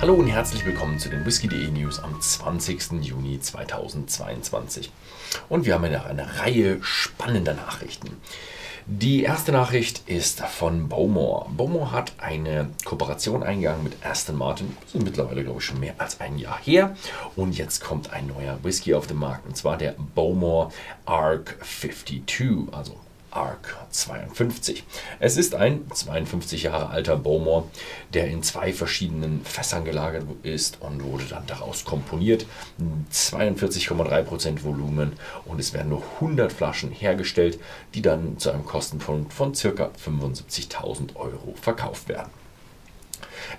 Hallo und herzlich willkommen zu den Whisky.de News am 20. Juni 2022. Und wir haben eine, eine Reihe spannender Nachrichten. Die erste Nachricht ist von Bowmore. Bowmore hat eine Kooperation eingegangen mit Aston Martin. Das ist mittlerweile, glaube ich, schon mehr als ein Jahr her. Und jetzt kommt ein neuer Whisky auf den Markt. Und zwar der Bowmore Arc 52, also Arc 52. Es ist ein 52 Jahre alter Bowmore, der in zwei verschiedenen Fässern gelagert ist und wurde dann daraus komponiert. 42,3% Volumen und es werden nur 100 Flaschen hergestellt, die dann zu einem Kostenpunkt von ca. 75.000 Euro verkauft werden.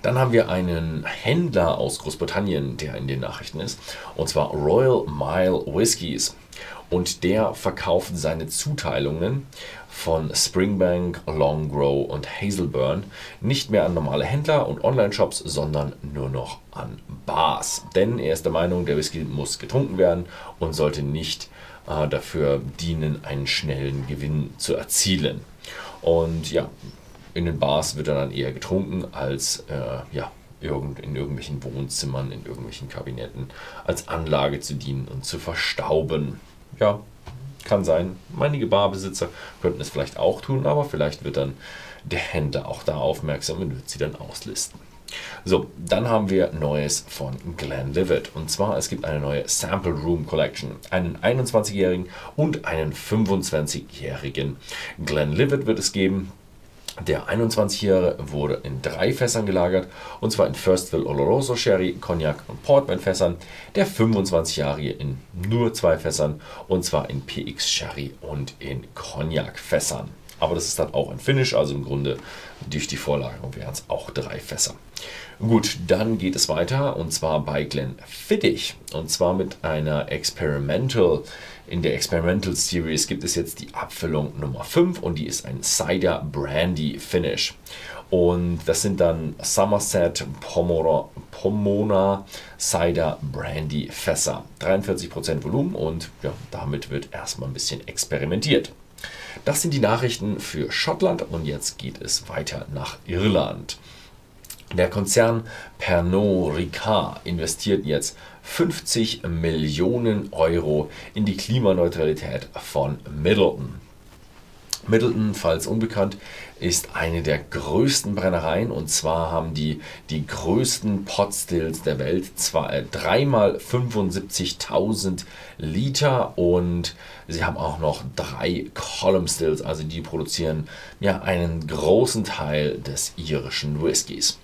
Dann haben wir einen Händler aus Großbritannien, der in den Nachrichten ist, und zwar Royal Mile Whiskies und der verkauft seine Zuteilungen von Springbank, Longgrow und Hazelburn nicht mehr an normale Händler und Online-Shops, sondern nur noch an Bars. Denn er ist der Meinung, der Whisky muss getrunken werden und sollte nicht äh, dafür dienen, einen schnellen Gewinn zu erzielen. Und ja, in den Bars wird er dann eher getrunken als äh, ja, irgend, in irgendwelchen Wohnzimmern, in irgendwelchen Kabinetten als Anlage zu dienen und zu verstauben ja, kann sein. Einige Barbesitzer könnten es vielleicht auch tun, aber vielleicht wird dann der Händler auch da aufmerksam und wird sie dann auslisten. So, dann haben wir Neues von Glenlivet. Und zwar, es gibt eine neue Sample Room Collection. Einen 21-jährigen und einen 25-jährigen Glenlivet wird es geben. Der 21-Jährige wurde in drei Fässern gelagert, und zwar in Firstville Oloroso Sherry, Cognac und Portman Fässern. Der 25-Jährige in nur zwei Fässern, und zwar in PX Sherry und in Cognac Fässern. Aber das ist dann auch ein Finish, also im Grunde durch die Vorlagerung wären es auch drei Fässer. Gut, dann geht es weiter und zwar bei Glenn Fittich und zwar mit einer Experimental. In der Experimental Series gibt es jetzt die Abfüllung Nummer 5 und die ist ein Cider Brandy Finish. Und das sind dann Somerset Pomona, Pomona Cider Brandy Fässer. 43% Volumen und ja, damit wird erstmal ein bisschen experimentiert. Das sind die Nachrichten für Schottland und jetzt geht es weiter nach Irland. Der Konzern Pernod Ricard investiert jetzt 50 Millionen Euro in die Klimaneutralität von Middleton. Middleton, falls unbekannt, ist eine der größten Brennereien. Und zwar haben die die größten Potstills der Welt, zwar äh, dreimal 75.000 Liter. Und sie haben auch noch drei Column Stills, also die produzieren ja einen großen Teil des irischen Whiskys.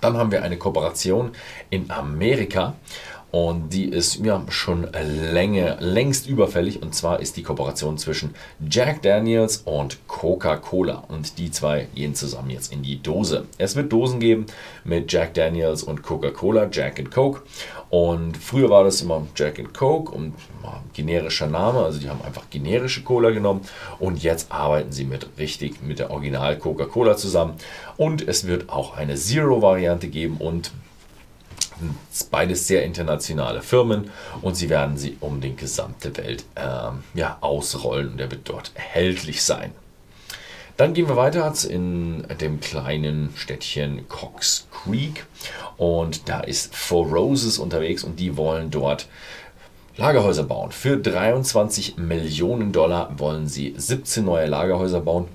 Dann haben wir eine Kooperation in Amerika und die ist ja schon Länge, längst überfällig. Und zwar ist die Kooperation zwischen Jack Daniels und Coca-Cola. Und die zwei gehen zusammen jetzt in die Dose. Es wird Dosen geben mit Jack Daniels und Coca-Cola, Jack and Coke. Und früher war das immer Jack and Coke und generischer Name. Also die haben einfach generische Cola genommen. Und jetzt arbeiten sie mit richtig mit der Original Coca-Cola zusammen. Und es wird auch eine Zero-Variante geben und beides sehr internationale Firmen und sie werden sie um die gesamte Welt ähm, ja, ausrollen und der wird dort erhältlich sein. Dann gehen wir weiter in dem kleinen Städtchen Cox Creek und da ist Four Roses unterwegs und die wollen dort Lagerhäuser bauen. Für 23 Millionen Dollar wollen sie 17 neue Lagerhäuser bauen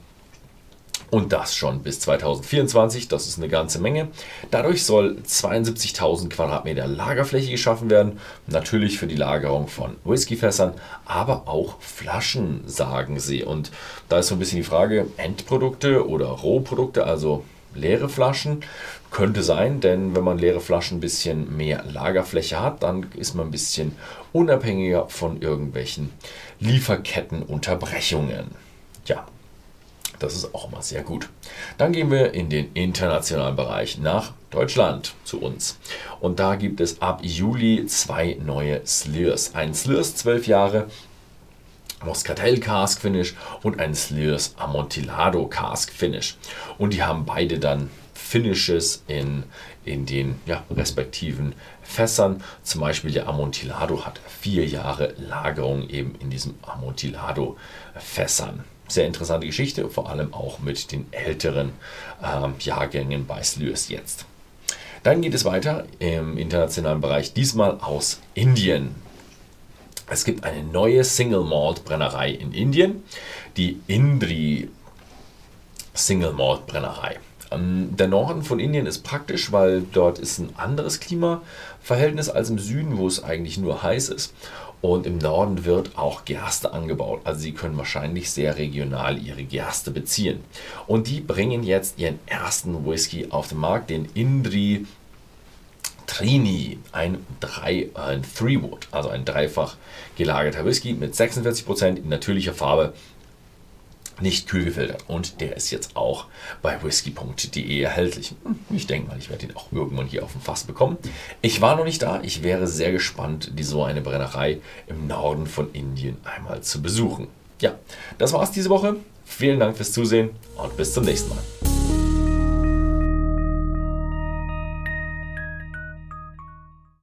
und das schon bis 2024, das ist eine ganze Menge. Dadurch soll 72.000 Quadratmeter Lagerfläche geschaffen werden, natürlich für die Lagerung von Whiskyfässern, aber auch Flaschen, sagen sie. Und da ist so ein bisschen die Frage, Endprodukte oder Rohprodukte, also leere Flaschen. Könnte sein, denn wenn man leere Flaschen ein bisschen mehr Lagerfläche hat, dann ist man ein bisschen unabhängiger von irgendwelchen Lieferkettenunterbrechungen. Ja, das ist auch immer sehr gut. Dann gehen wir in den internationalen Bereich nach Deutschland zu uns. Und da gibt es ab Juli zwei neue Slurs. Ein Slurs 12 Jahre Moscatel Cask Finish und ein Slurs Amontillado Cask Finish. Und die haben beide dann Finishes in, in den ja, respektiven Fässern. Zum Beispiel der Amontillado hat vier Jahre Lagerung eben in diesem Amontillado Fässern sehr interessante Geschichte, vor allem auch mit den älteren ähm, Jahrgängen bei Slurs jetzt. Dann geht es weiter im internationalen Bereich, diesmal aus Indien. Es gibt eine neue Single Malt Brennerei in Indien, die Indri Single Malt Brennerei. Ähm, der Norden von Indien ist praktisch, weil dort ist ein anderes Klimaverhältnis als im Süden, wo es eigentlich nur heiß ist. Und im Norden wird auch Gerste angebaut. Also sie können wahrscheinlich sehr regional ihre Gerste beziehen. Und die bringen jetzt ihren ersten Whisky auf den Markt, den Indri Trini, ein, drei, ein Three Wood, also ein dreifach gelagerter Whisky mit 46% in natürlicher Farbe nicht kühl gefiltert. Und der ist jetzt auch bei whisky.de erhältlich. Ich denke mal, ich werde ihn auch irgendwann hier auf dem Fass bekommen. Ich war noch nicht da. Ich wäre sehr gespannt, die so eine Brennerei im Norden von Indien einmal zu besuchen. Ja, das war's diese Woche. Vielen Dank fürs Zusehen und bis zum nächsten Mal.